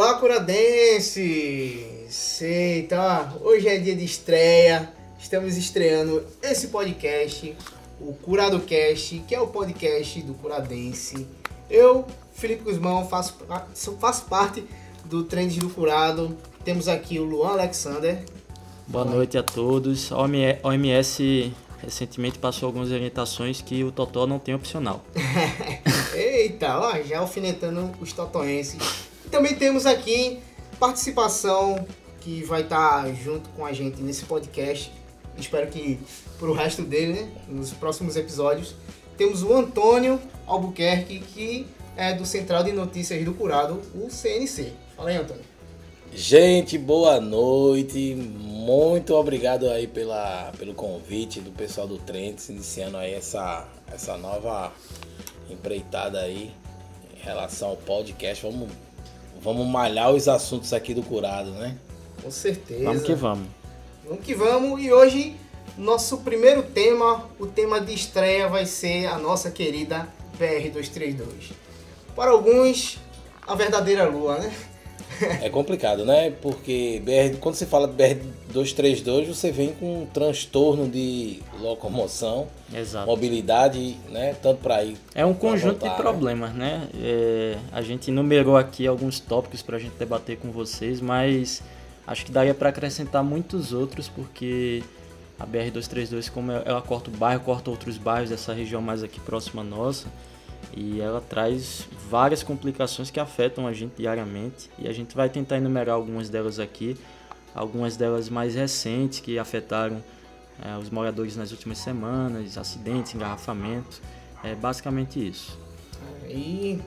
Olá, curadenses! Eita, hoje é dia de estreia. Estamos estreando esse podcast, o Curado Cast, que é o podcast do Curadense. Eu, Felipe Guzmão, faço, faço parte do Trends do Curado. Temos aqui o Luan Alexander. Boa noite a todos. A OMS recentemente passou algumas orientações que o Totó não tem opcional. Eita, ó, já alfinetando os totoenses. Também temos aqui participação que vai estar junto com a gente nesse podcast. Espero que pro resto dele, né, nos próximos episódios. Temos o Antônio Albuquerque, que é do Central de Notícias do Curado, o CNC. Fala aí, Antônio. Gente, boa noite. Muito obrigado aí pela, pelo convite do pessoal do Trends, iniciando aí essa, essa nova empreitada aí em relação ao podcast. Vamos, vamos malhar os assuntos aqui do Curado, né? Com certeza. Vamos que vamos. Vamos que vamos. E hoje, nosso primeiro tema, o tema de estreia vai ser a nossa querida BR-232. Para alguns, a verdadeira lua, né? É complicado, né? Porque BR, quando você fala de BR-232, você vem com um transtorno de locomoção, Exato. mobilidade, né? Tanto para ir. É um conjunto voltar, de né? problemas, né? É, a gente numerou aqui alguns tópicos para a gente debater com vocês, mas acho que daria para acrescentar muitos outros, porque a BR-232, como ela corta o bairro, corta outros bairros dessa região mais aqui próxima nossa e ela traz várias complicações que afetam a gente diariamente e a gente vai tentar enumerar algumas delas aqui, algumas delas mais recentes que afetaram é, os moradores nas últimas semanas, acidentes, engarrafamentos, é basicamente isso. E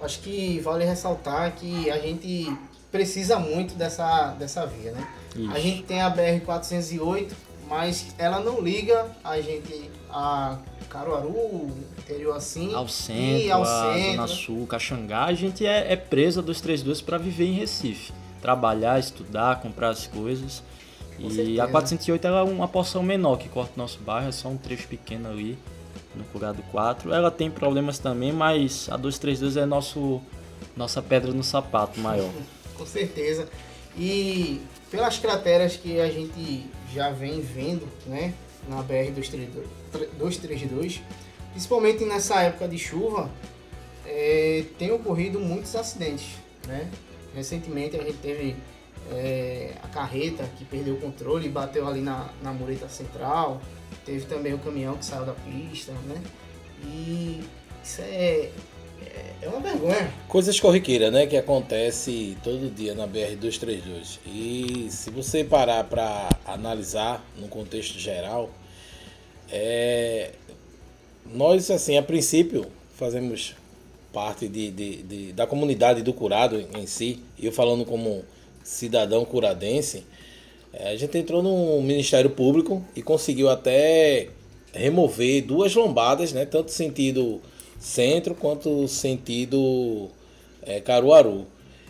acho que vale ressaltar que a gente precisa muito dessa, dessa via, né? Isso. A gente tem a BR-408, mas ela não liga a gente a Caruaru, interior assim. Ao centro, e ao a centro. Zona Sul, Caxangá, a gente é, é presa dos três dois para viver em Recife. Trabalhar, estudar, comprar as coisas. Com e certeza. a 408 ela é uma porção menor que corta o nosso bairro, é só um trecho pequeno ali no Curado 4. Ela tem problemas também, mas a 232 é nosso, nossa pedra no sapato maior. Com certeza. E pelas crateras que a gente já vem vendo, né? na BR-232, principalmente nessa época de chuva, é, tem ocorrido muitos acidentes. Né? Recentemente a gente teve é, a carreta que perdeu o controle e bateu ali na, na mureta central, teve também o caminhão que saiu da pista, né? E isso é, é, é uma vergonha. Coisas corriqueiras, né? Que acontece todo dia na BR-232. E se você parar para analisar no contexto geral, é, nós, assim, a princípio, fazemos parte de, de, de, da comunidade do curado em si. Eu falando como cidadão curadense, é, a gente entrou no Ministério Público e conseguiu até remover duas lombadas, né? Tanto sentido centro quanto sentido é, Caruaru.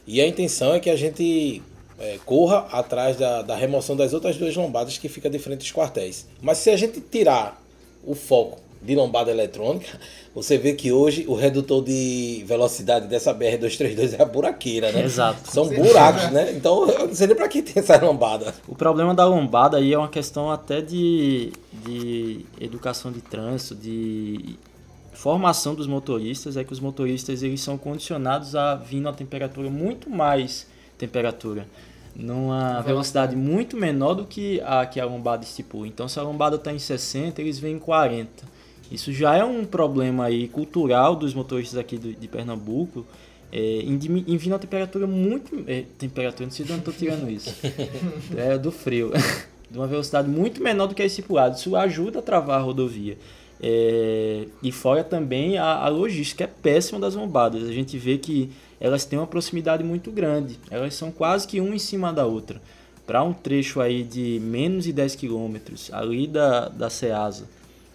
E a intenção é que a gente é, corra atrás da, da remoção das outras duas lombadas que fica de frente aos quartéis. Mas se a gente tirar o foco de lombada eletrônica, você vê que hoje o redutor de velocidade dessa BR-232 é a buraqueira, né? Exato. São buracos, né? Então eu não sei nem para que tem essa lombada. O problema da lombada aí é uma questão até de, de educação de trânsito, de formação dos motoristas é que os motoristas eles são condicionados a vir numa temperatura muito mais temperatura numa velocidade muito menor do que a que a lombada estipula. Então se a lombada está em 60, eles vêm em 40. Isso já é um problema aí cultural dos motoristas aqui do, de Pernambuco, é, em, em vir numa temperatura muito... É, temperatura, não sei de onde estou tirando isso. é do frio. de uma velocidade muito menor do que a estipulada. Isso ajuda a travar a rodovia. É, e fora também a, a, logística é péssima das lombadas. A gente vê que elas têm uma proximidade muito grande. Elas são quase que uma em cima da outra. Para um trecho aí de menos de 10 km, ali da, da Ceasa,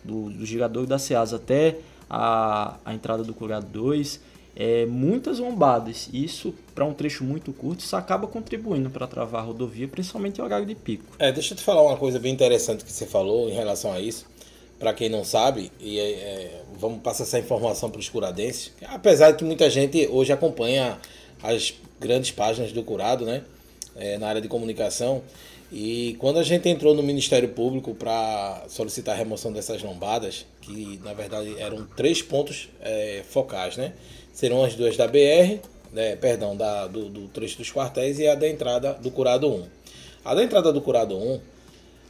do, do girador da Ceasa até a, a entrada do Curado 2, é, muitas lombadas. Isso, para um trecho muito curto, isso acaba contribuindo para travar a rodovia, principalmente em horário de pico. É, deixa eu te falar uma coisa bem interessante que você falou em relação a isso para quem não sabe, e é, é, vamos passar essa informação para os curadenses, apesar de que muita gente hoje acompanha as grandes páginas do Curado, né? É, na área de comunicação. E quando a gente entrou no Ministério Público para solicitar a remoção dessas lombadas, que na verdade eram três pontos é, focais, né? Serão as duas da BR, né, perdão, da, do, do trecho dos quartéis e a da entrada do Curado 1. A da entrada do Curado 1,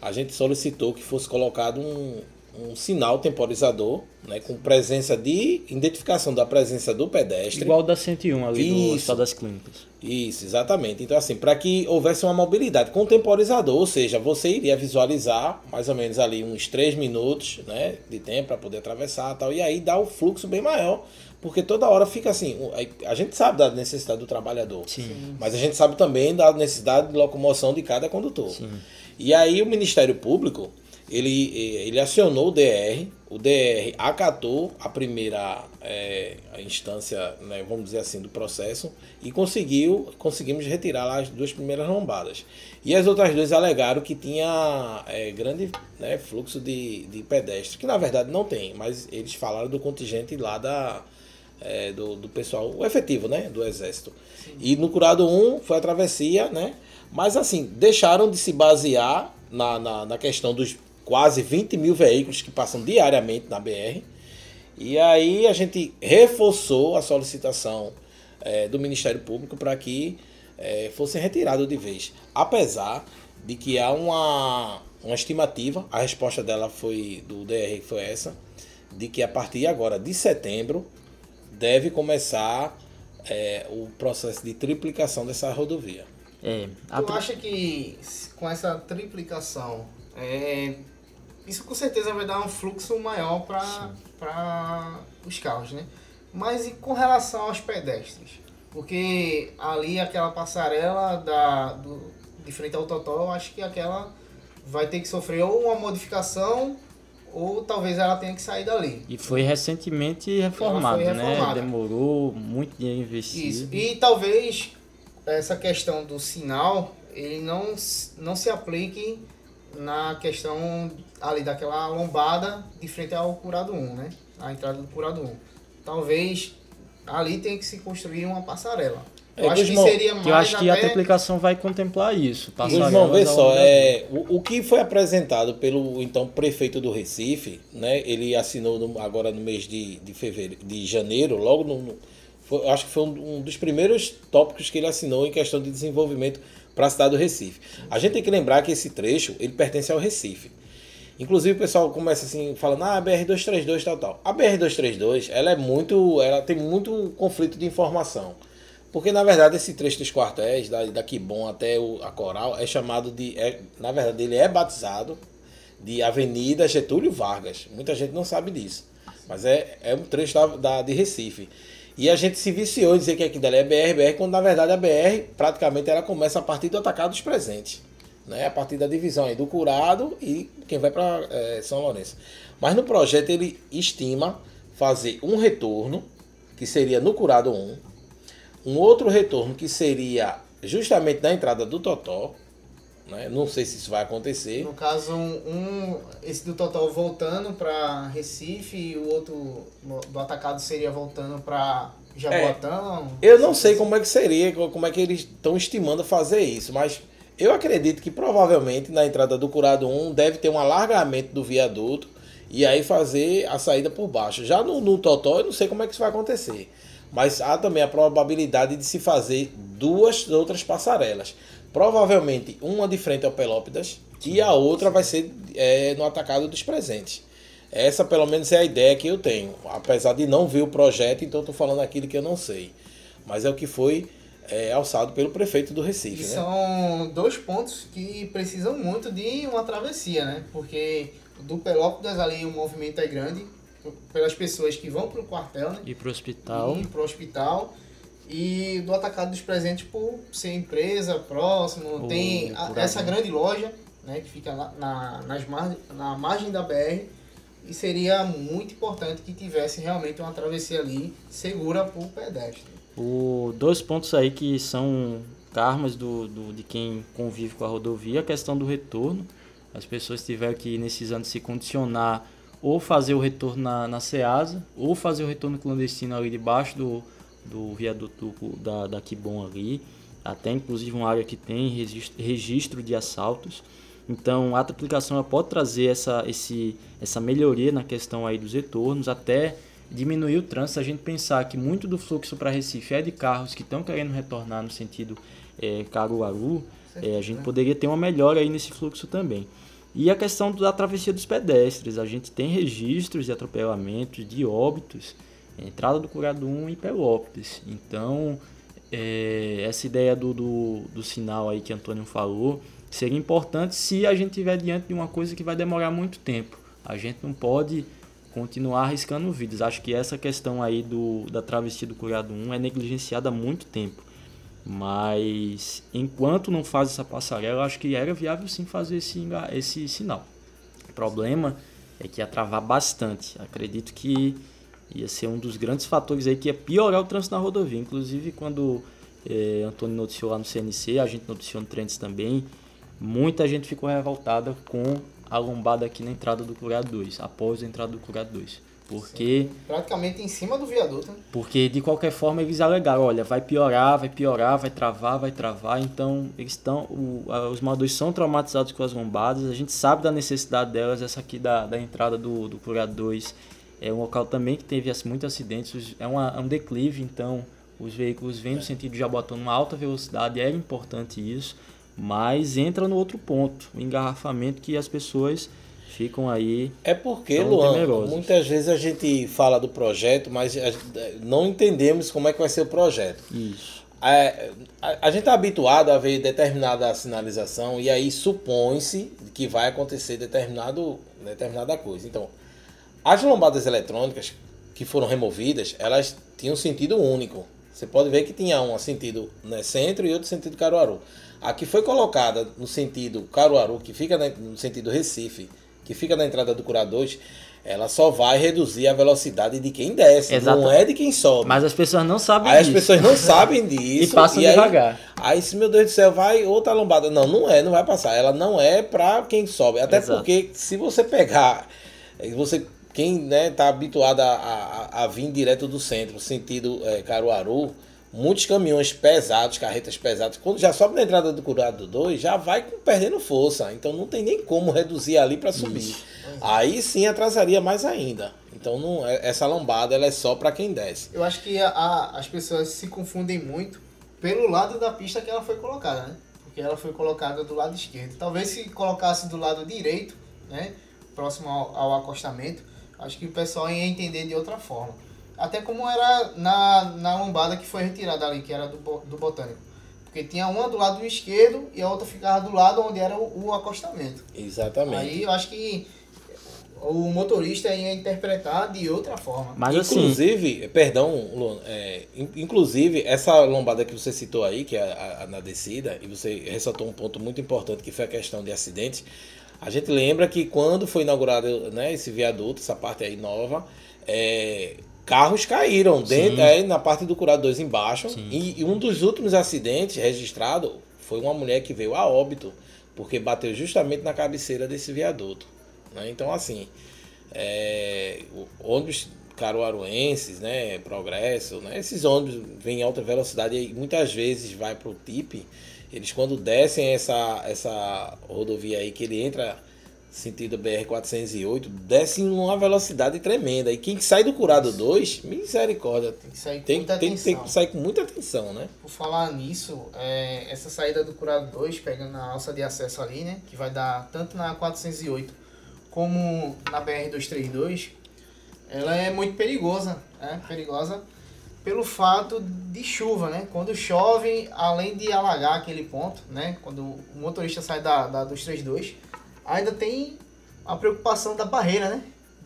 a gente solicitou que fosse colocado um, um sinal temporizador, né, com presença de identificação da presença do pedestre. Igual da 101 ali Isso. do Hospital das Clínicas. Isso, exatamente. Então, assim, para que houvesse uma mobilidade com temporizador, ou seja, você iria visualizar mais ou menos ali uns 3 minutos né, de tempo para poder atravessar tal, e aí dá o um fluxo bem maior, porque toda hora fica assim. A gente sabe da necessidade do trabalhador, Sim. mas a gente sabe também da necessidade de locomoção de cada condutor. Sim. E aí o Ministério Público ele, ele acionou o DR, o DR acatou a primeira é, a instância, né, vamos dizer assim, do processo e conseguiu, conseguimos retirar as duas primeiras lombadas. E as outras duas alegaram que tinha é, grande né, fluxo de, de pedestres, que na verdade não tem, mas eles falaram do contingente lá da, é, do, do pessoal, o efetivo, né, do exército. Sim. E no Curado 1 foi a travessia, né, mas assim, deixaram de se basear na, na, na questão dos quase 20 mil veículos que passam diariamente na BR. E aí a gente reforçou a solicitação é, do Ministério Público para que é, fosse retirado de vez. Apesar de que há uma, uma estimativa, a resposta dela foi do DR foi essa, de que a partir agora de setembro deve começar é, o processo de triplicação dessa rodovia. É, Tu acha que com essa triplicação é, isso com certeza vai dar um fluxo maior para os carros, né? Mas e com relação aos pedestres? Porque ali aquela passarela da, do, de frente ao Totó, eu acho que aquela vai ter que sofrer ou uma modificação ou talvez ela tenha que sair dali. E foi recentemente reformada, né? Demorou muito dinheiro investido. Isso. E talvez essa questão do sinal ele não, não se aplique na questão ali daquela lombada de frente ao curado 1, né? A entrada do curado 1. Talvez ali tenha que se construir uma passarela. Eu é, acho que seria mais. Eu acho que até... a aplicação vai contemplar isso. Vamos ver só. É, o, o que foi apresentado pelo então prefeito do Recife, né? Ele assinou no, agora no mês de, de fevereiro, de janeiro, logo no. Foi, acho que foi um, um dos primeiros tópicos que ele assinou em questão de desenvolvimento para a cidade do Recife. A gente tem que lembrar que esse trecho ele pertence ao Recife. Inclusive o pessoal começa assim falando, ah, BR-232 tal, tal. A BR-232, ela é muito, ela tem muito conflito de informação. Porque na verdade esse trecho dos quartéis, da, daqui bom até o, a Coral, é chamado de, é, na verdade ele é batizado de Avenida Getúlio Vargas. Muita gente não sabe disso. Mas é, é um trecho da, da de Recife. E a gente se viciou em dizer que aqui dali é BR, BR, quando na verdade a BR praticamente ela começa a partir do atacado dos presentes. Né? A partir da divisão aí do curado e quem vai para é, São Lourenço. Mas no projeto ele estima fazer um retorno, que seria no curado 1, um outro retorno que seria justamente na entrada do Totó, né? Não sei se isso vai acontecer. No caso, um, esse do Total voltando para Recife e o outro do atacado seria voltando para Jaboatão. É, eu não sei como é que seria, como é que eles estão estimando fazer isso, mas eu acredito que provavelmente na entrada do Curado 1 deve ter um alargamento do viaduto e aí fazer a saída por baixo. Já no, no Totó eu não sei como é que isso vai acontecer. Mas há também a probabilidade de se fazer duas outras passarelas. Provavelmente uma de frente ao Pelópidas e a outra vai ser é, no atacado dos presentes. Essa pelo menos é a ideia que eu tenho. Apesar de não ver o projeto, então estou falando aquilo que eu não sei. Mas é o que foi é, alçado pelo prefeito do Recife. Né? São dois pontos que precisam muito de uma travessia, né? Porque do Pelópidas ali o movimento é grande, pelas pessoas que vão para o quartel, né? E para o hospital. E para o hospital e do atacado dos presentes por ser empresa próximo. tem a, essa grande loja, né, que fica lá na, nas mar, na margem da BR. E seria muito importante que tivesse realmente uma travessia ali segura para o pedestre. O, dois pontos aí que são karmas do, do, de quem convive com a rodovia, a questão do retorno. As pessoas tiveram que, nesses anos, se condicionar ou fazer o retorno na, na SEASA, ou fazer o retorno clandestino ali debaixo do, do viaduto da, da Kibon ali, até inclusive uma área que tem registro, registro de assaltos. Então a aplicação pode trazer essa, esse, essa melhoria na questão aí dos retornos, até diminuir o trânsito. A gente pensar que muito do fluxo para Recife é de carros que estão querendo retornar no sentido é, Caruaru, é, a gente poderia ter uma melhora aí nesse fluxo também. E a questão da travessia dos pedestres, a gente tem registros de atropelamentos, de óbitos, entrada do Curado 1 e Pelópolis. Então, é, essa ideia do, do, do sinal aí que Antônio falou, seria importante se a gente estiver diante de uma coisa que vai demorar muito tempo. A gente não pode continuar arriscando vidas. Acho que essa questão aí do, da travessia do Curado 1 é negligenciada há muito tempo. Mas enquanto não faz essa passarela, acho que era viável sim fazer esse, esse sinal. O problema é que ia travar bastante. Acredito que ia ser um dos grandes fatores aí que ia piorar o trânsito na rodovia. Inclusive, quando é, Antônio noticiou lá no CNC, a gente noticiou no Trends também, muita gente ficou revoltada com a lombada aqui na entrada do Curado 2, após a entrada do Curado 2. Porque. Sim, praticamente em cima do viaduto. Né? Porque de qualquer forma eles alegaram: olha, vai piorar, vai piorar, vai travar, vai travar. Então eles estão. Os moradores são traumatizados com as lombadas. A gente sabe da necessidade delas. Essa aqui da, da entrada do, do Curado 2 é um local também que teve muitos acidentes. É, uma, é um declive, então os veículos vêm no sentido de Jabotão numa alta velocidade. Era importante isso mas entra no outro ponto, o engarrafamento que as pessoas ficam aí. É porque, Luan, temerosas. muitas vezes a gente fala do projeto, mas não entendemos como é que vai ser o projeto. Isso. É, a, a, gente está habituado a ver determinada sinalização e aí supõe-se que vai acontecer determinado, determinada coisa. Então, as lombadas eletrônicas que foram removidas, elas tinham sentido único. Você pode ver que tinha um sentido né, centro e outro sentido Caruaru. A que foi colocada no sentido Caruaru, que fica no sentido Recife, que fica na entrada do Cura 2, ela só vai reduzir a velocidade de quem desce, Exato. não é de quem sobe. Mas as pessoas não sabem aí disso. As pessoas não sabem disso. e passam e devagar. Aí, se meu Deus do céu, vai outra lombada. Não, não é, não vai passar. Ela não é para quem sobe. Até Exato. porque se você pegar, você quem né, tá habituado a, a, a vir direto do centro, sentido é, Caruaru, muitos caminhões pesados, carretas pesadas, quando já sobe na entrada do curado 2, já vai perdendo força. Então não tem nem como reduzir ali para subir. Isso. Aí sim atrasaria mais ainda. Então não, é, essa lombada ela é só para quem desce. Eu acho que a, a, as pessoas se confundem muito pelo lado da pista que ela foi colocada, né? Porque ela foi colocada do lado esquerdo. Talvez se colocasse do lado direito, né? Próximo ao, ao acostamento, acho que o pessoal ia entender de outra forma. Até como era na, na lombada que foi retirada ali, que era do, do Botânico. Porque tinha uma do lado esquerdo e a outra ficava do lado onde era o, o acostamento. Exatamente. Aí eu acho que o motorista ia interpretar de outra forma. Mas assim, inclusive, assim... perdão, Luan, é, inclusive essa lombada que você citou aí, que é a, a, na descida, e você ressaltou um ponto muito importante que foi a questão de acidentes. A gente lembra que quando foi inaugurado né, esse viaduto, essa parte aí nova, é, carros caíram dentro, aí, na parte do Curado 2 embaixo. E, e, um dos últimos acidentes registrados foi uma mulher que veio a óbito, porque bateu justamente na cabeceira desse viaduto. Né? Então, assim, é, ônibus caruaruenses, né, progresso, né, esses ônibus vêm em alta velocidade e muitas vezes vai para o TIP, eles quando descem essa, essa rodovia aí, que ele entra sentido BR-408, desce em uma velocidade tremenda. E quem sai do Curado 2, misericórdia. Tem que sair com tem, muita tem, atenção. Tem que sair com muita atenção, né? Por falar nisso, é, essa saída do Curado 2, pegando a alça de acesso ali, né? Que vai dar tanto na 408 como na BR-232, ela é muito perigosa, né? Perigosa pelo fato de chuva, né? Quando chove, além de alagar aquele ponto, né? Quando o motorista sai da, da 232 ainda tem a preocupação da barreira, né?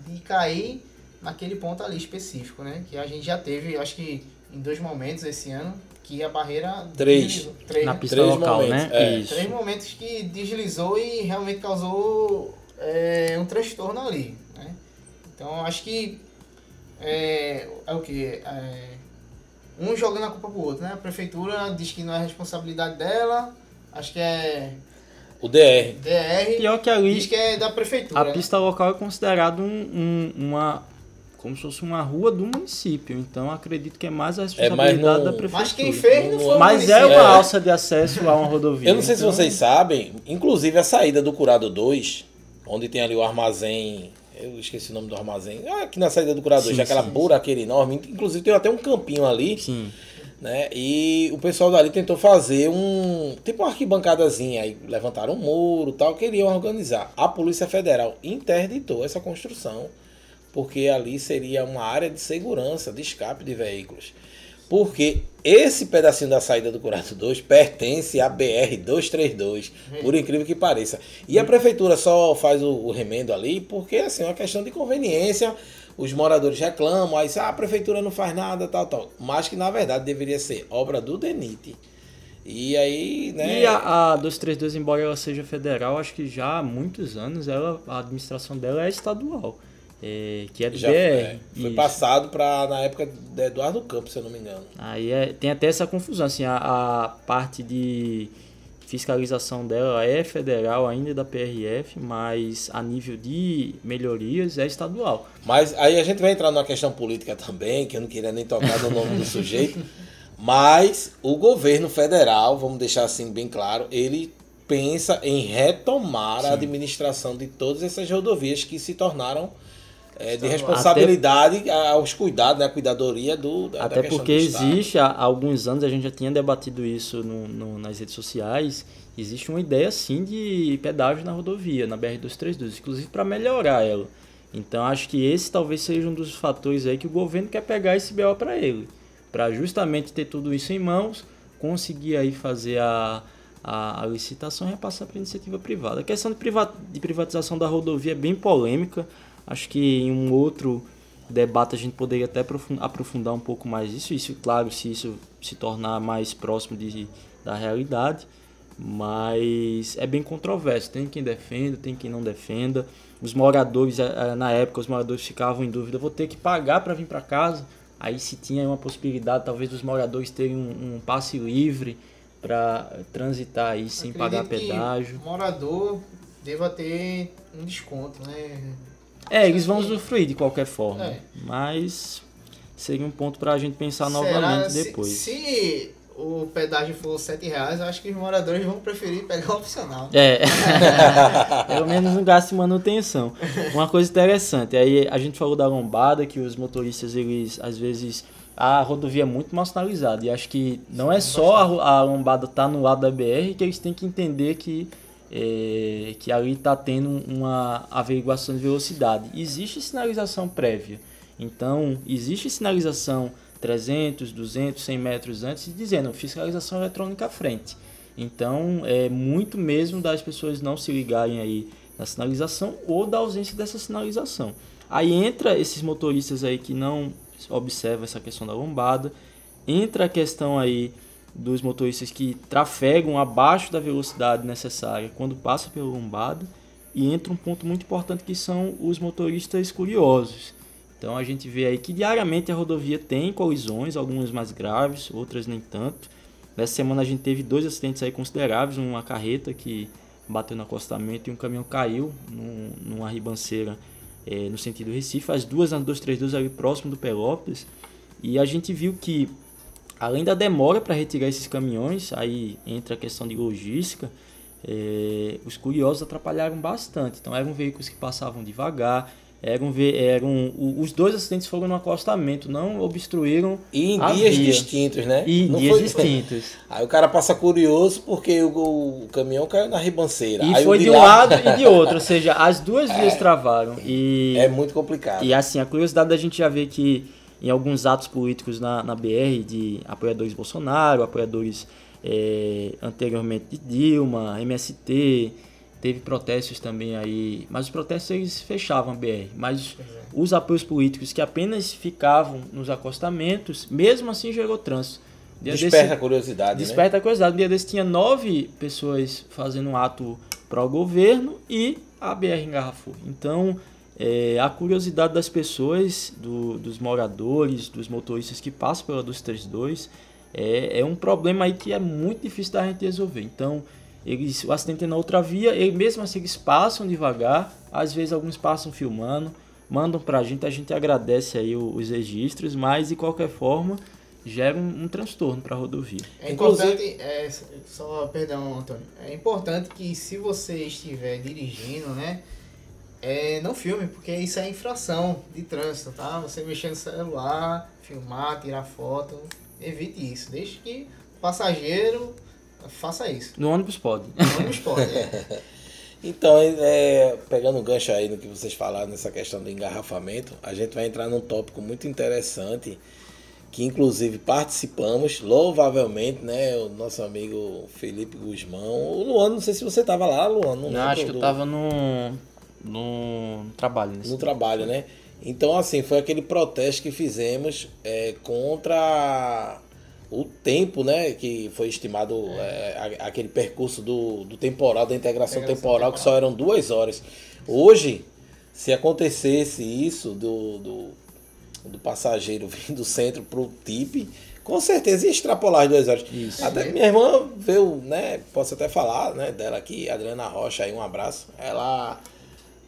De cair naquele ponto ali específico, né? Que a gente já teve, acho que em dois momentos esse ano, que a barreira três, deslizou, três na pista três local, momentos, né? É. Três momentos que deslizou e realmente causou é, um transtorno ali, né? Então acho que é, é o que é, um jogando a culpa pro outro, né? A prefeitura diz que não é responsabilidade dela, acho que é o DR. DR. Pior que ali. Diz que é da prefeitura. A pista local é considerado um, um, uma como se fosse uma rua do município. Então acredito que é mais a É, responsabilidade não- da prefeitura. Mas quem fez não foi o Mas é uma É. alça de acesso a uma rodovia. Eu não sei se então- vocês sabem, inclusive a saída do Curado 2, onde tem ali o armazém. Eu esqueci o nome do armazém. Ah, aqui na saída do Curado 2, Sim, aquela sim, buraqueira enorme. Inclusive tem até um campinho ali. Sim. Né? E o pessoal dali tentou fazer um. Tipo uma arquibancadazinha. Aí levantaram um muro tal, queriam organizar. A Polícia Federal interditou essa construção, porque ali seria uma área de segurança, de escape de veículos. Porque esse pedacinho da saída do Curado 2 pertence à BR-232, por incrível que pareça. E a prefeitura só faz o remendo ali porque assim, é uma questão de conveniência. Os moradores reclamam, aí ah, a prefeitura não faz nada, tal, tal. Mas que na verdade deveria ser obra do DENIT. E aí, né? E a, a 232, embora ela seja federal, acho que já há muitos anos ela, a administração dela é estadual. é, que é do já BR. é, foi Isso. passado para na época de Eduardo Campos, se eu não me engano. Aí é- tem até essa confusão, assim, a, a parte de fiscalização dela é federal ainda da PRF, mas a nível de melhorias é estadual. Mas aí a gente vai entrar numa questão política também, que eu não queria nem tocar no nome do sujeito. Mas o governo federal, vamos deixar assim bem claro, ele pensa em retomar a administração de todas essas rodovias que se tornaram é, de responsabilidade aos cuidados, da cuidadoria do da, da Até questão porque existe, há há alguns anos, a gente já tinha debatido isso no, no- nas redes sociais, existe uma ideia sim de pedágio na rodovia, na BR-232, inclusive para melhorar ela. Então acho que esse talvez seja um dos fatores aí que o governo quer pegar esse BO para ele, para justamente ter tudo isso em mãos, conseguir aí fazer a, a, a licitação e repassar para iniciativa privada. A questão de, priva- de privatização da rodovia é bem polêmica, acho que em um outro debate a gente poderia até aprofun- aprofundar um pouco mais isso, isso claro, se isso se tornar mais próximo de, da realidade, mas é bem controverso, tem quem defenda, tem quem não defenda, os moradores, eh, eh, na época os moradores ficavam em dúvida, vou ter que pagar para vir para casa, aí se tinha uma possibilidade talvez dos moradores terem um, um passe livre para transitar aí sem pagar Acredito que pedágio. o morador deva ter um desconto, né? É, eles vão usufruir de qualquer forma, É. mas seria um ponto para a gente pensar Será novamente se- depois. Se, o pedágio for 7 reais, eu acho que os moradores vão preferir pegar o opcional. É, pelo menos não gasto em manutenção. Uma coisa interessante, aí a gente falou da lombada, que os motoristas, eles, às vezes, a rodovia é muito mal sinalizada, e acho que não é só a, a lombada estar no lado da BR, que eles têm que entender que, é, que ali está tendo uma averiguação de velocidade. Existe sinalização prévia, então existe sinalização 300, 200, 100 metros antes, dizendo fiscalização eletrônica à frente. Então, é muito mesmo das pessoas não se ligarem aí na sinalização ou da ausência dessa sinalização. Aí entra esses motoristas aí que não observam essa questão da lombada, entra a questão aí dos motoristas que trafegam abaixo da velocidade necessária quando passa pela lombada e entra um ponto muito importante que são os motoristas curiosos. Então a gente vê aí que diariamente a rodovia tem colisões, algumas mais graves, outras nem tanto. Nessa semana a gente teve dois acidentes aí consideráveis, uma carreta que bateu no acostamento e um caminhão caiu num- numa ribanceira eh, no sentido Recife, as duas na 232 ali próximo do Pelotas. E a gente viu que além da demora para retirar esses caminhões, aí entra a questão de logística, eh, os curiosos atrapalharam bastante. Então eram veículos que passavam devagar, eram, eram os dois acidentes foram no acostamento, não obstruíram E em dias via. distintos, né? E Não dias foi- distintos. Aí o cara passa curioso porque o, o caminhão caiu na ribanceira. E Aí foi de um lado e de outro, ou seja, as duas vias travaram. E, É muito complicado. e assim, a curiosidade da gente já ver que em alguns atos políticos na, na BR, de apoiadores Bolsonaro, apoiadores eh, anteriormente de Dilma, MST, teve protestos também aí, mas os protestos eles fechavam a BR, mas os apoios políticos que apenas ficavam nos acostamentos, mesmo assim gerou trânsito. Dia desse- Desperta a curiosidade, né? Desperta a curiosidade. Um dia desse tinha nove pessoas fazendo um ato pró-governo e a BR engarrafou. Então, é, a curiosidade das pessoas, do- dos moradores, dos motoristas que passam pela 232, é, é um problema aí que é muito difícil da gente resolver. Então, eles, o acidente é na outra via, e mesmo assim eles passam devagar, às vezes alguns passam filmando, mandam para a gente, a gente agradece aí os registros, mas de qualquer forma gera um, um transtorno para a rodovia. É importante, é, só perdão, Antônio, é importante que se você estiver dirigindo, né, é, não filme, porque isso é infração de trânsito, tá? Você mexer no celular, filmar, tirar foto, evite isso. Deixe que o passageiro faça isso. No ônibus pode. No ônibus pode, é. Então, é, pegando o gancho aí no que vocês falaram nessa questão do engarrafamento, a gente vai entrar num tópico muito interessante, que inclusive participamos louvavelmente, né? O nosso amigo Felipe Guzmão. O Luan, não sei se você estava lá, Luan. Não, não acho que eu estava no, no, no trabalho. no trabalho, né? Então, assim, foi aquele protesto que fizemos é, contra o tempo, né, que foi estimado é. É, aquele percurso do, do temporal, da integração, integração temporal, temporal, que só eram duas horas. Hoje, se acontecesse isso do, do, do passageiro vindo do centro para o TIP, com certeza ia extrapolar as duas horas. Isso. Até minha irmã veio, né, posso até falar, né, dela aqui, Adriana Rocha, aí um abraço. Ela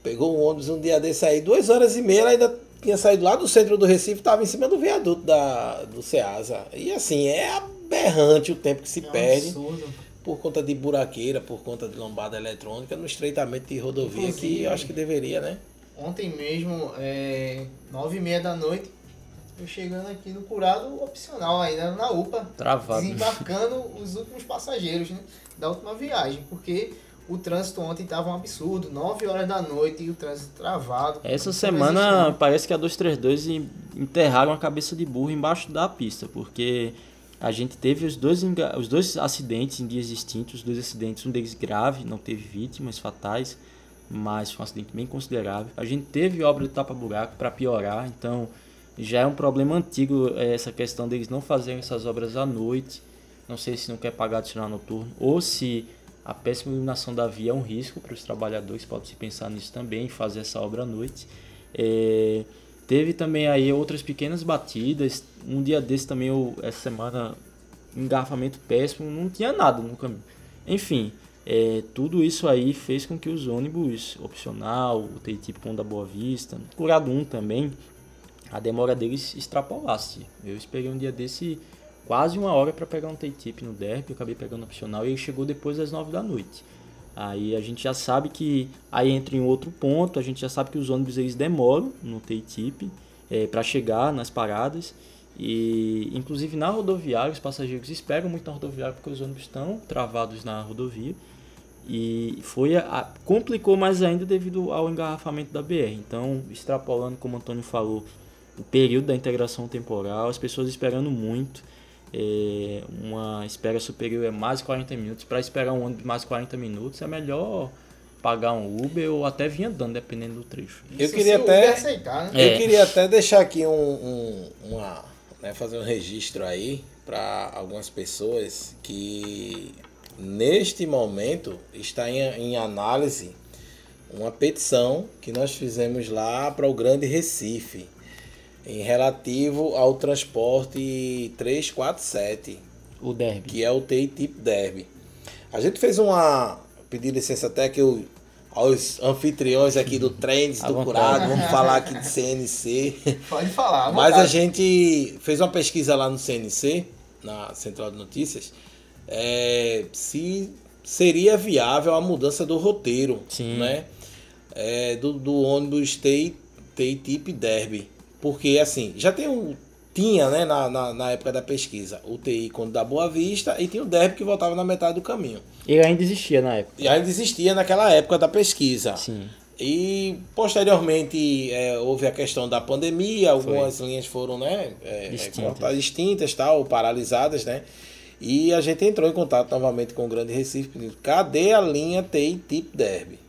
pegou um ônibus um dia desse aí, duas horas e meia, ela ainda tinha saído lá do centro do Recife, estava em cima do viaduto da, do Ceasa. E assim, é aberrante o tempo que se é perde. Absurdo. Por conta de buraqueira, por conta de lombada eletrônica, no estreitamento de rodovia Inclusive, que eu acho que deveria, né? Ontem mesmo, é, nove e meia da noite, eu chegando aqui no curado opcional ainda na UPA. Travado. Desembarcando os últimos passageiros né, da última viagem. Porque o trânsito ontem estava um absurdo, 9 horas da noite e o trânsito travado. Essa semana parece que a 232 enterraram a cabeça de burro embaixo da pista, porque a gente teve os dois, os dois acidentes em dias distintos, dois acidentes, um deles grave, não teve vítimas fatais, mas foi um acidente bem considerável. A gente teve obra de tapa-buraco para piorar, então já é um problema antigo eh, essa questão deles não fazerem essas obras à noite. Não sei se não quer pagar adicional noturno ou se a péssima iluminação da via é um risco para os trabalhadores, pode-se pensar nisso também, fazer essa obra à noite. É, teve também aí outras pequenas batidas, um dia desse também, eu, essa semana, engarrafamento péssimo, não tinha nada no caminho. Enfim, é, tudo isso aí fez com que os ônibus opcional, o TI tipo Pão da Boa Vista, Curado 1 também, a demora deles extrapolasse. Eu esperei um dia desse quase uma hora para pegar um T-tip no derby, eu acabei pegando opcional e ele chegou depois das 9 da noite. Aí a gente já sabe que aí entra em outro ponto, a gente já sabe que os ônibus eles demoram no T-tip é, para chegar nas paradas e inclusive na rodoviária os passageiros esperam muito na rodoviária porque os ônibus estão travados na rodovia e foi a, complicou mais ainda devido ao engarrafamento da BR. Então, extrapolando como o Antônio falou, o período da integração temporal, as pessoas esperando muito é, uma espera superior é mais de 40 minutos. Para esperar um ônibus mais de 40 minutos é melhor pagar um Uber ou até vir andando, dependendo do trecho. Eu queria até aceitar, né? Eu é. queria até deixar aqui um, um uma, né, fazer um registro aí para algumas pessoas que neste momento está em, em análise uma petição que nós fizemos lá para o Grande Recife em relativo ao transporte 347. O Derby. Que é o TI tipo Derby. A gente fez uma. Pedir licença até que eu, aos anfitriões aqui do Trends do Curado, vamos falar aqui de CNC. Pode falar. Mas a gente fez uma pesquisa lá no CNC, na Central de Notícias, é, se seria viável a mudança do roteiro, Sim. né? É, do, do ônibus TI, TI Tip Derby. Porque, assim, já tem um. Tinha, né, na, na, na época da pesquisa, o TI quando da Boa Vista e tinha o DERB que voltava na metade do caminho. E ainda existia na época. E ainda existia naquela época da pesquisa. Sim. E posteriormente é, houve a questão da pandemia, algumas Foi. linhas foram né, é, distintas. distintas, tal, paralisadas, né? E a gente entrou em contato novamente com o Grande Recife, pedindo, cadê a linha TI tipo Derby?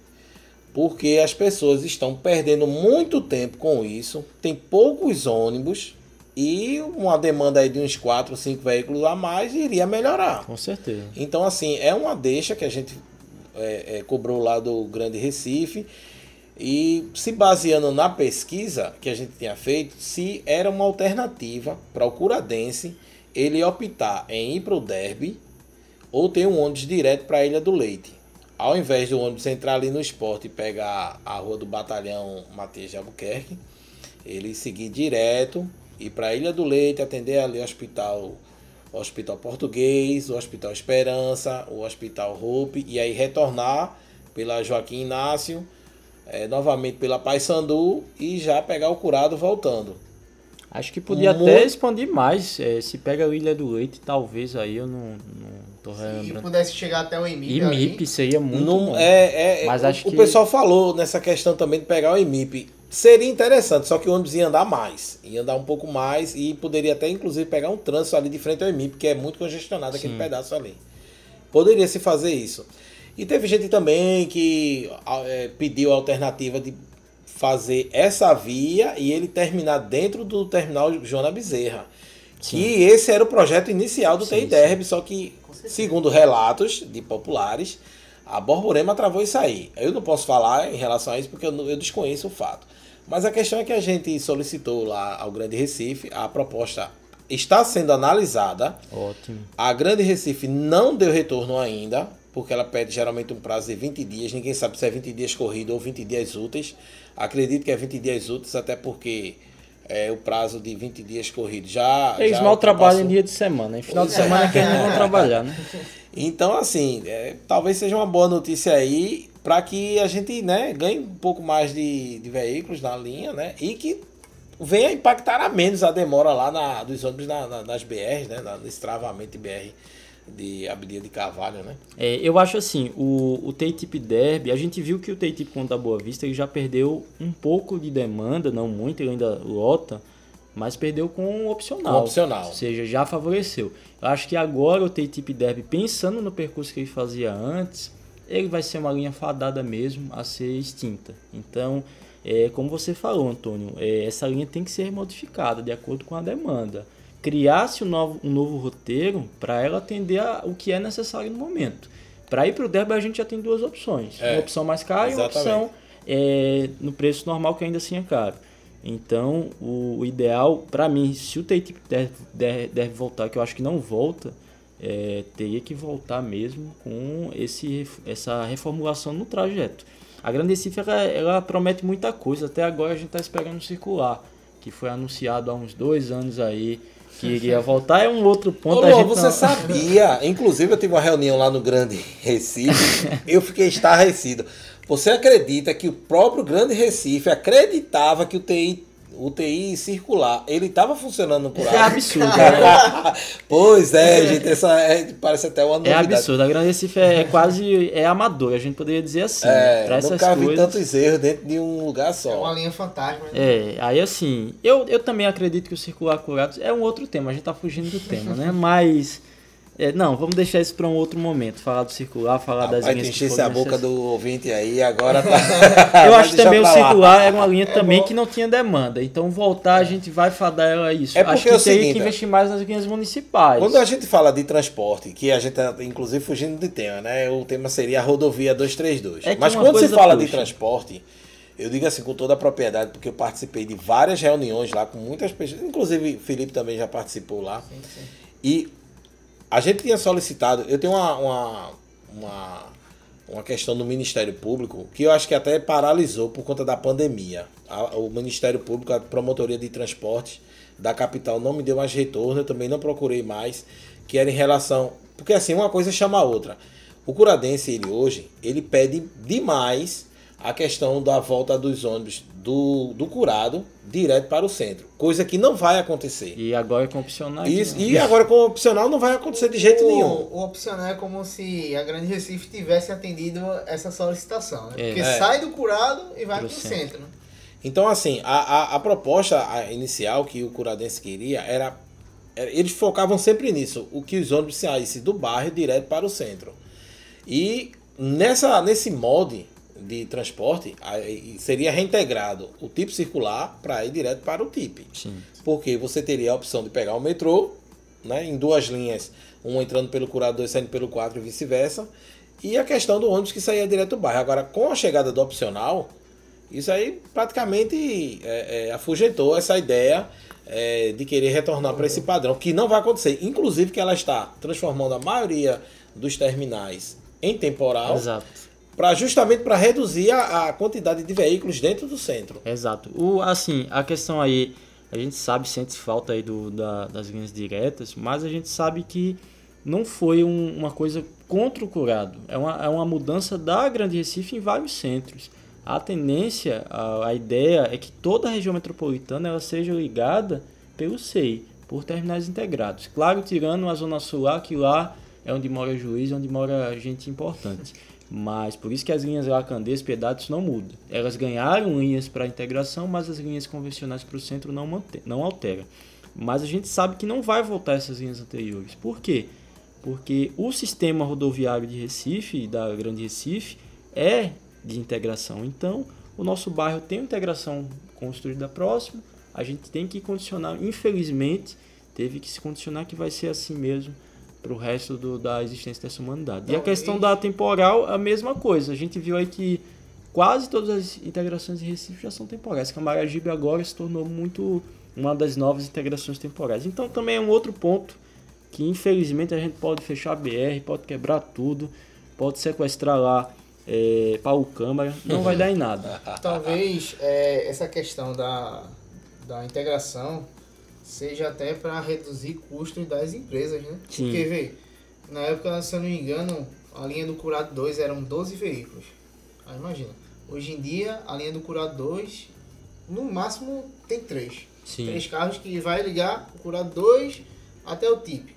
Porque as pessoas estão perdendo muito tempo com isso, tem poucos ônibus e uma demanda aí de uns 4, 5 veículos a mais iria melhorar. Com certeza. Então, assim, é uma deixa que a gente é, é, cobrou lá do Grande Recife e se baseando na pesquisa que a gente tinha feito, se era uma alternativa para o curadense ele optar em ir para o Derby ou ter um ônibus direto para a Ilha do Leite. Ao invés do ônibus entrar ali no esporte e pegar a rua do batalhão Matias de Albuquerque, ele seguir direto ir para a Ilha do Leite, atender ali o hospital, o hospital português, o hospital Esperança, o hospital Hope, e aí retornar pela Joaquim Inácio, é, novamente pela Paysandu e já pegar o curado voltando. Acho que podia Muito... até expandir mais. É, se pega a Ilha do Leite, talvez aí eu não, não tô. Se pudesse chegar até o IMIP. IMIP ali. seria muito não, bom. É, é, Mas o, acho o que... pessoal falou nessa questão também de pegar o IMIP. Seria interessante, só que o ônibus ia andar mais. Ia andar um pouco mais e poderia até, inclusive, pegar um trânsito ali de frente ao IMIP, que é muito congestionado aquele Sim. pedaço ali. Poderia se fazer isso. E teve gente também que é, pediu a alternativa de fazer essa via e ele terminar dentro do terminal Joana Bezerra. Sim. Que esse era o projeto inicial do TI Derby, só que, segundo relatos de populares, a Borborema travou isso aí. Eu não posso falar em relação a isso porque eu, eu desconheço o fato. Mas a questão é que a gente solicitou lá ao Grande Recife, a proposta está sendo analisada. Ótimo. A Grande Recife não deu retorno ainda, porque ela pede geralmente um prazo de 20 dias. Ninguém sabe se é 20 dias corrido ou 20 dias úteis. Acredito que é 20 dias úteis, até porque é, o prazo de 20 dias corrido já. Eles já mal trabalham em dia de semana. Em final de é. semana é que eles não vão trabalhar, né? Então, assim, é, talvez seja uma boa notícia aí para que a gente né, ganhe um pouco mais de, de veículos na linha, né? E que venha impactar a menos a demora lá na, dos ônibus na, na, nas BRs, né? No estravamento de BR de Abdia de Carvalho, né? É, eu acho assim, o, o T-Tip Derby, a gente viu que o T-Tip contra a Boa Vista ele já perdeu um pouco de demanda, não muito, ele ainda lota, mas perdeu com opcional. Com opcional. Ou seja, já favoreceu. Eu acho que agora o T-Tip Derby, pensando no percurso que ele fazia antes, ele vai ser uma linha fadada mesmo a ser extinta. Então, é, como você falou, Antônio, é, essa linha tem que ser modificada de acordo com a demanda. Criar-se um novo, um novo roteiro para ela atender a, o que é necessário no momento. Para ir para o Derby, a gente já tem duas opções: é, uma opção mais cara exatamente. e uma opção é, no preço normal, que ainda assim é caro. Então, o, o ideal, para mim, se o TTIP deve, deve, deve voltar, que eu acho que não volta, é, teria que voltar mesmo com esse, essa reformulação no trajeto. A Grande Recife ela, ela promete muita coisa, até agora a gente está esperando circular, que foi anunciado há uns dois anos aí, que iria voltar, é um outro ponto. Ô, você não... sabia, inclusive eu tive uma reunião lá no Grande Recife, eu fiquei estarrecido. Você acredita que o próprio Grande Recife acreditava que o TI UTI circular, ele estava funcionando por É absurdo. Né? pois é, gente, essa é, parece até uma é novidade. É absurdo. A Grande Recife é, é quase é amador, a gente poderia dizer assim. É, né? nunca vi tantos erros dentro de um lugar só. É uma linha fantasma. Né? É, aí assim, eu, eu também acredito que o circular curado é um outro tema, a gente tá fugindo do tema, né? Mas é, não, vamos deixar isso para um outro momento. Falar do circular, falar das linhas. Vai encher a boca do ouvinte aí, agora tá. Eu acho também o circular era uma linha é também bom. que não tinha demanda. Então voltar a gente vai fadar ela isso. É porque acho que é o seguinte, que investir mais nas linhas municipais. Quando a gente fala de transporte, que a gente tá inclusive fugindo de tema, né? O tema seria a rodovia 232. É Mas quando se fala puxa. de transporte, eu digo assim com toda a propriedade, porque eu participei de várias reuniões lá com muitas pessoas, inclusive Felipe também já participou lá. Sim, sim. E a gente tinha solicitado, eu tenho uma, uma, uma, uma, questão do Ministério Público que eu acho que até paralisou por conta da pandemia. A, o Ministério Público, a Promotoria de Transportes da capital não me deu mais retorno, eu também não procurei mais, que era em relação. Porque assim, uma coisa chama a outra. O Curadense, ele hoje, ele pede demais a questão da volta dos ônibus do, do curado direto para o centro. Coisa que não vai acontecer. E agora com opcional. Isso, e agora com opcional não vai acontecer de jeito o, nenhum. O opcional é como se a Grande Recife tivesse atendido essa solicitação. Né? É. Porque é. sai do curado e vai para o centro. centro né? Então, assim, a, a, a proposta inicial que o curadense queria era. Eles focavam sempre nisso, o que os ônibus saíssem do bairro direto para o centro. E nessa, nesse molde, de transporte, seria reintegrado o tipo circular para ir direto para o TIP. Sim. Porque você teria a opção de pegar o metrô, né, em duas linhas, um entrando pelo curador e saindo pelo 4 e vice-versa, e a questão do ônibus que saía direto do bairro. Agora, com a chegada do opcional, isso aí praticamente é, é, afugentou essa ideia é, de querer retornar para esse padrão, que não vai acontecer. Inclusive que ela está transformando a maioria dos terminais em temporal. Exato. Pra, justamente para reduzir a, a quantidade de veículos dentro do centro. Exato. O, assim, a questão aí, a gente sabe, sente falta aí do, da, das linhas diretas, mas a gente sabe que não foi um- uma coisa contra o curado. É uma, é uma mudança da Grande Recife em vários centros. A tendência, a, a ideia é que toda a região metropolitana ela seja ligada pelo SEI, por terminais integrados. Claro, tirando a Zona Sul que lá é onde mora juiz, onde mora gente importante. Mas por isso que as linhas Piedade, isso não muda. Elas ganharam linhas para integração, mas as linhas convencionais para o centro não, mantém, não altera. Mas a gente sabe que não vai voltar essas linhas anteriores. Por quê? Porque o sistema rodoviário de Recife, da Grande Recife, é de integração. Então, o nosso bairro tem integração construída próximo, a gente tem que condicionar, infelizmente, teve que se condicionar que vai ser assim mesmo para o resto do- da existência dessa humanidade. E a questão da temporal, a mesma coisa. A gente viu aí que quase todas as integrações de Recife já são temporais. Camaragibe agora se tornou muito uma das novas integrações temporais. Então também é um outro ponto que infelizmente a gente pode fechar a BR, pode quebrar tudo, pode sequestrar lá é, Paulo Câmara, não vai dar em nada. Talvez é, essa questão da, da integração seja até para reduzir custos das empresas, né? Sim. Porque, vê, na época, se eu não me engano, a linha do Curado 2 eram 12 veículos. Aí imagina, hoje em dia, a linha do Curado 2, no máximo, tem 3. Sim. Três carros que vai ligar o Curado 2 até o TIP.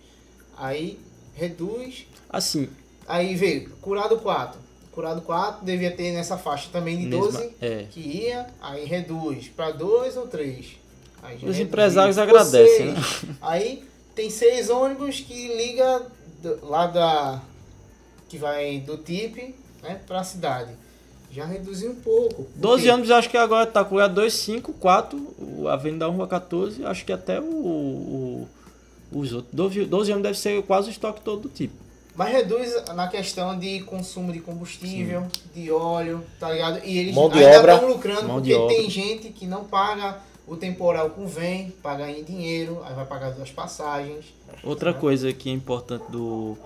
Aí reduz, Assim, aí veio Curado 4. Curado 4 devia ter nessa faixa também de mesma- 12 é. que ia, aí reduz para dois ou três. Aí Os empresários agradecem, né? Aí tem seis ônibus que liga do- lá da que vai do TIP, né, para a cidade. Já reduziu um pouco. 12 porque- anos acho que agora tá com a 2, 5, 4, a Avenida 1 a 14, acho que até o, o- os outros. 12, 12 anos deve ser quase o estoque todo do tipo. Mas reduz na questão de consumo de combustível, de óleo, tá ligado? E eles Mão ainda estão lucrando porque tem gente que não paga o temporal com vem, paga em dinheiro, aí vai pagar duas passagens. Outra coisa que é importante do,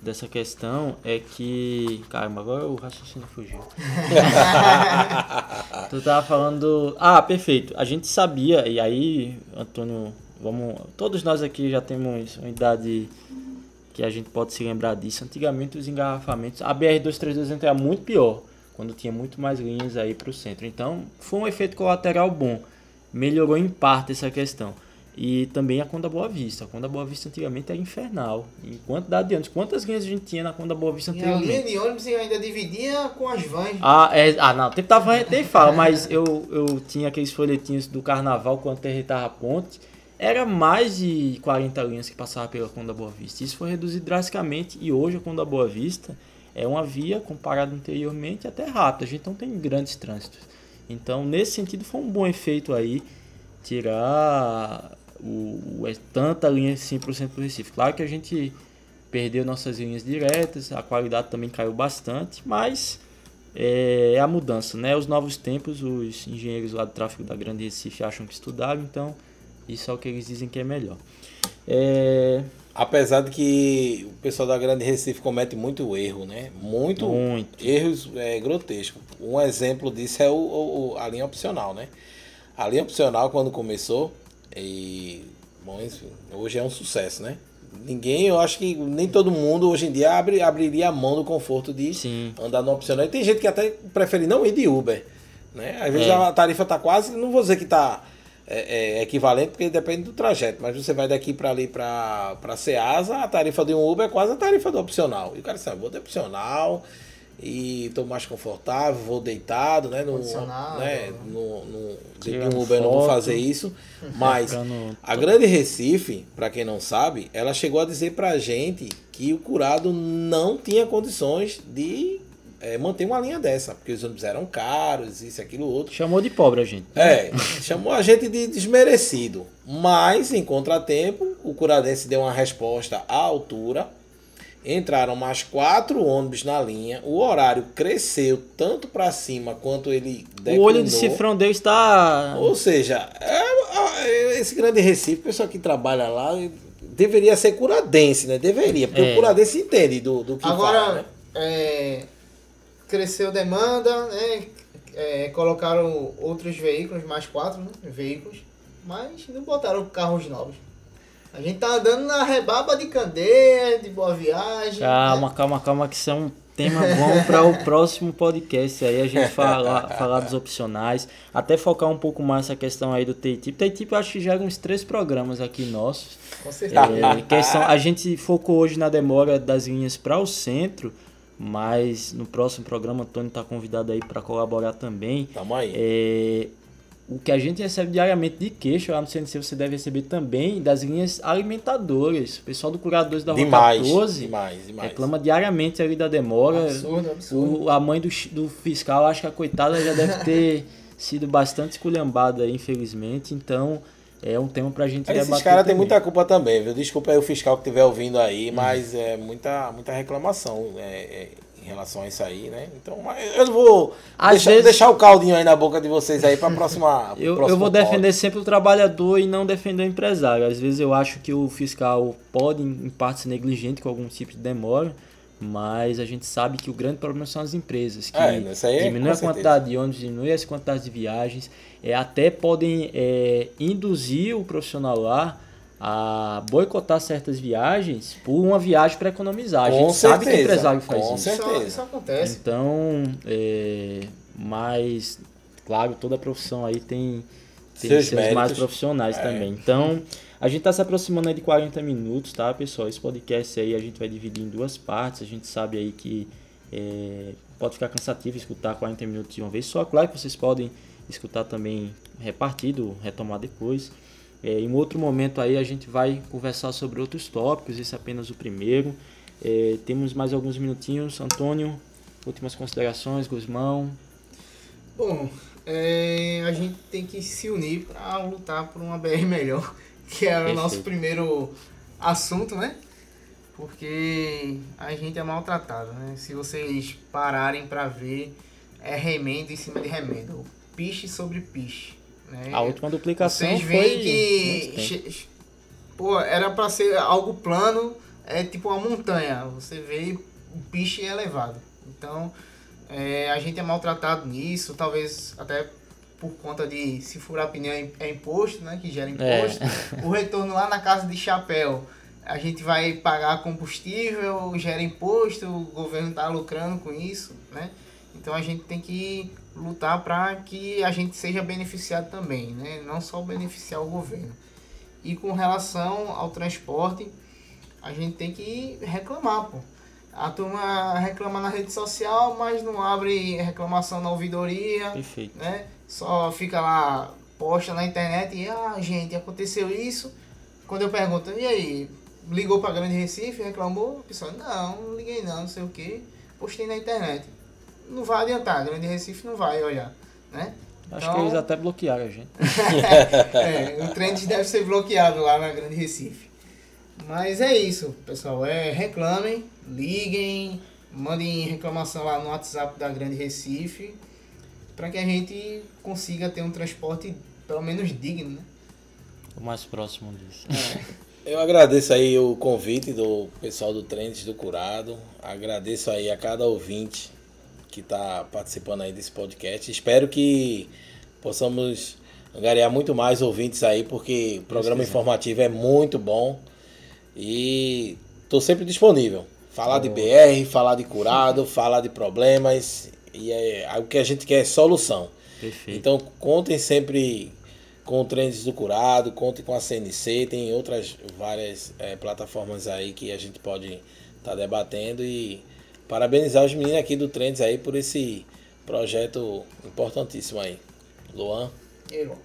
dessa questão é que. Caramba, agora o raciocínio fugiu. tu tava falando. Ah, perfeito. A gente sabia, e aí, Antônio, vamos. Todos nós aqui já temos uma idade que a gente pode se lembrar disso. Antigamente os engarrafamentos. A BR-232 era muito pior, quando tinha muito mais linhas aí para o centro. Então foi um efeito colateral bom. Melhorou em parte essa questão. E também a Conda Boa Vista. A Conda Boa Vista antigamente era infernal. Em quantidade de anos. Quantas linhas a gente tinha na Conda Boa Vista E a linha de ônibus ainda dividia com as vans. Ah, é, ah, não, tempo tava nem fala, mas eu, eu tinha aqueles folhetinhos do carnaval quando aterritava a ponte. Era mais de 40 linhas que passavam pela Conda Boa Vista. Isso foi reduzido drasticamente e hoje a Conda Boa Vista é uma via, comparado anteriormente, até rápida. A gente não tem grandes trânsitos. Então, nesse sentido, foi um bom efeito aí tirar o, o- é tanta linha 100% do Recife. Claro que a gente perdeu nossas linhas diretas, a qualidade também caiu bastante, mas é, é a mudança, né? Os novos tempos, os engenheiros lá do tráfego da Grande Recife acham que estudaram, então isso é o que eles dizem que é melhor. É, Apesar de que o pessoal da Grande Recife comete muito erro, né? Muito, Muito. erros é, grotescos. Um exemplo disso é o, o- a linha opcional, né? A linha opcional, quando começou, e, bom, hoje é um sucesso, né? Ninguém, eu acho que nem todo mundo hoje em dia abre, abriria a mão do conforto de Sim. andar no opcional. E tem gente que até prefere não ir de Uber, né? Às vezes É. a tarifa tá quase, não vou dizer que tá é, é, equivalente, porque depende do trajeto, mas você vai daqui para ali para para Ceasa, a tarifa de um Uber é quase a tarifa do opcional. E o cara sabe, vou de opcional e tô mais confortável, vou deitado, né? No, né? no, no, de um Uber eu não vou foto. fazer isso, mas a Grande Recife, para quem não sabe, ela chegou a dizer pra gente que o curado não tinha condições de eh, manter uma linha dessa, porque os ônibus eram caros, isso, aquilo, outro. chamou de pobre a gente. É, chamou a gente de desmerecido. Mas, em contratempo, o curadense deu uma resposta à altura. Entraram mais quatro ônibus na linha. O horário cresceu tanto para cima quanto ele O olho de declinou. cifrão dele está. Ou seja, é- é- esse grande Recife, o pessoal que trabalha lá, deveria ser curadense, né? Deveria, porque É. o curadense entende do, do que Agora, fala, né? é, cresceu demanda, né? É, colocaram outros veículos, mais quatro né, veículos, mas não botaram carros novos. A gente tá andando na rebaba de Candeia, de Boa Viagem. Calma, né? calma, calma, que isso é um tema bom para o próximo podcast aí, a gente falar, falar dos opcionais, até focar um pouco mais essa questão aí do TTIP. TTIP eu acho que já uns três programas aqui nossos. Com certeza. É, questão, a gente focou hoje na demora das linhas para o centro, mas no próximo programa o Antônio está convidado aí para colaborar também. Tamo aí. É, o que a gente recebe diariamente de queixa lá no CNC, você deve receber também das linhas alimentadoras. O pessoal do Curadores da Rota demais, 14 demais, demais. reclama diariamente ali da demora. Absurdo, absurdo. O, a mãe do, do fiscal, acho que a coitada já deve ter sido bastante esculhambada, infelizmente. Então, é um tema pra gente Esses debater. caras têm muita culpa também, viu? Desculpa aí o fiscal que estiver ouvindo aí, mas é muita, muita reclamação é, é, em relação a isso aí, né? Então, eu não vou deixar, vezes- deixar o caldinho aí na boca de vocês aí pra próxima. Eu, eu vou defender sempre o trabalhador e não defender o empresário. Às vezes eu acho que o fiscal pode, em parte, ser negligente com algum tipo de demora, mas a gente sabe que o grande problema são as empresas, que É, é diminui com a quantidade de ônibus, diminui as quantidades de viagens, é, até podem é, induzir o profissional lá a boicotar certas viagens por uma viagem para economizar. a Com gente sabe que o certeza, empresário faz com isso. certeza. Isso, acontece. Então, é, mas, claro, toda profissão aí tem, tem Seus seus, mais profissionais É. também. Então, a gente está se aproximando aí de 40 minutos, tá, pessoal? Esse podcast aí a gente vai dividir em duas partes. A gente sabe aí que é, pode ficar cansativo escutar 40 minutos de uma vez só. Claro que vocês podem escutar também repartido, retomar depois. É, em outro momento aí a gente vai conversar sobre outros tópicos, esse é apenas o primeiro. É, temos mais alguns minutinhos. Antônio, últimas considerações, Guzmão. Bom, é, a gente tem que se unir para lutar por uma BR melhor, que é o nosso primeiro assunto, né? Porque a gente é maltratado, né? Se vocês pararem para ver, é remendo em cima de remendo, piche sobre piche. Né? A última duplicação Vocês foi veem que pô, era para ser algo plano, é tipo uma montanha. Você vê o piche é elevado. Então, é, a gente é maltratado nisso, talvez até por conta de se furar pneu é é imposto, né? Que gera É. imposto. O retorno lá na casa de chapéu, a gente vai pagar combustível, gera imposto, o governo está lucrando com isso, né? Então a gente tem que lutar para que a gente seja beneficiado também, né? Não só beneficiar o governo. E com relação ao transporte, a gente tem que reclamar, pô. A turma reclama na rede social, mas não abre reclamação na ouvidoria, Perfeito. né? Só fica lá, posta na internet e, ah, gente, aconteceu isso. Quando eu pergunto, e aí, ligou pra Grande Recife, reclamou? A pessoa, não, não liguei não, não sei o que, postei na internet. Não vai adiantar, Grande Recife não vai olhar, né? Acho Então- que eles até bloquearam a gente. é, o trend deve ser bloqueado lá na Grande Recife. Mas é isso, pessoal. É, reclamem, liguem, mandem reclamação lá no WhatsApp da Grande Recife para que a gente consiga ter um transporte pelo menos digno, né? O mais próximo disso. Eu agradeço aí o convite do pessoal do Trends do Curado. Agradeço aí a cada ouvinte que está participando aí desse podcast. Espero que possamos angariar muito mais ouvintes aí, porque o programa informativo é muito bom. E estou sempre disponível. Falar de BR, falar de curado, falar de problemas. E é, o que a gente quer é solução. Perfeito. Então contem sempre com o Trends do Curado, contem com a CNC, tem outras várias eh, plataformas aí que a gente pode estar debatendo e parabenizar os meninos aqui do Trends aí por esse projeto importantíssimo aí. Luan, Eu,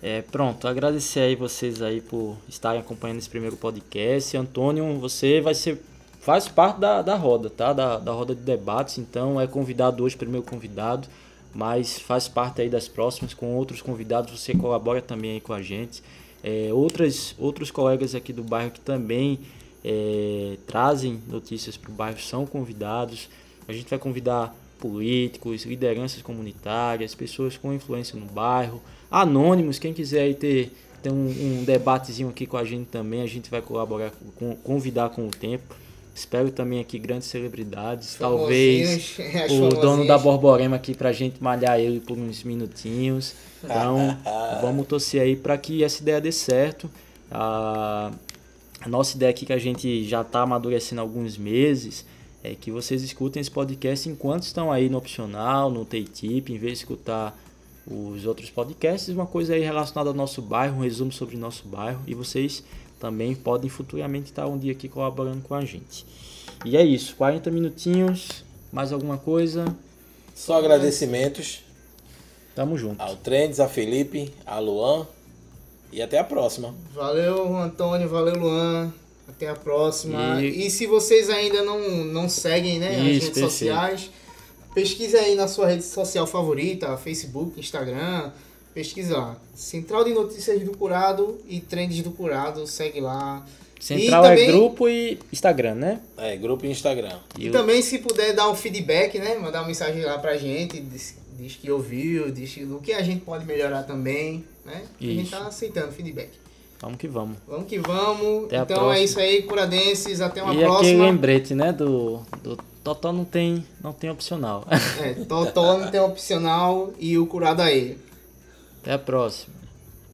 É, pronto, agradecer aí vocês aí por estarem acompanhando esse primeiro podcast. Antônio, você vai ser faz parte da, da roda, tá? Da, da roda de debates, então é convidado hoje, primeiro convidado, mas faz parte aí das próximas com outros convidados, você colabora também aí com a gente. É, outras, outros colegas aqui do bairro que também é, trazem notícias para o bairro são convidados. A gente vai convidar políticos, lideranças comunitárias, pessoas com influência no bairro, anônimos, quem quiser aí ter, ter um, um debatezinho aqui com a gente também, a gente vai colaborar, com, convidar com o tempo. Espero também aqui grandes celebridades. Talvez o dono da Borborema aqui pra gente malhar ele por uns minutinhos. Então, vamos torcer aí para que essa ideia dê certo. A, a nossa ideia aqui que a gente já está amadurecendo há alguns meses é que vocês escutem esse podcast enquanto estão aí no opcional, no T-Tip, em vez de escutar os outros podcasts, uma coisa aí relacionada ao nosso bairro, um resumo sobre o nosso bairro e vocês também podem futuramente estar um dia aqui colaborando com a gente. E é isso, 40 minutinhos, mais alguma coisa? Só agradecimentos Tamo junto. ao Trends, a Felipe, a Luan e até a próxima. Valeu, Antônio. Valeu, Luan. Até a próxima. E- E, se vocês ainda não, não seguem né, as Isso, redes perfeito. sociais, pesquise aí na sua rede social favorita, Facebook, Instagram. Pesquisa lá. Central de Notícias do Curado e Trends do Curado. Segue lá. Central e também, é grupo e Instagram, né? É, grupo e Instagram. E o- também se puder dar um feedback, né? Mandar uma mensagem lá pra gente. Diz, diz que ouviu, diz que- do que a gente pode melhorar também, né? A gente tá aceitando feedback. Vamos que vamos. Vamos que vamos. Até a então é isso aí, curadenses. Até uma e aquele próxima. lembrete, né, do, do Totó não tem, não tem opcional. É, Totó não tem opcional e o curado aí. Até a próxima.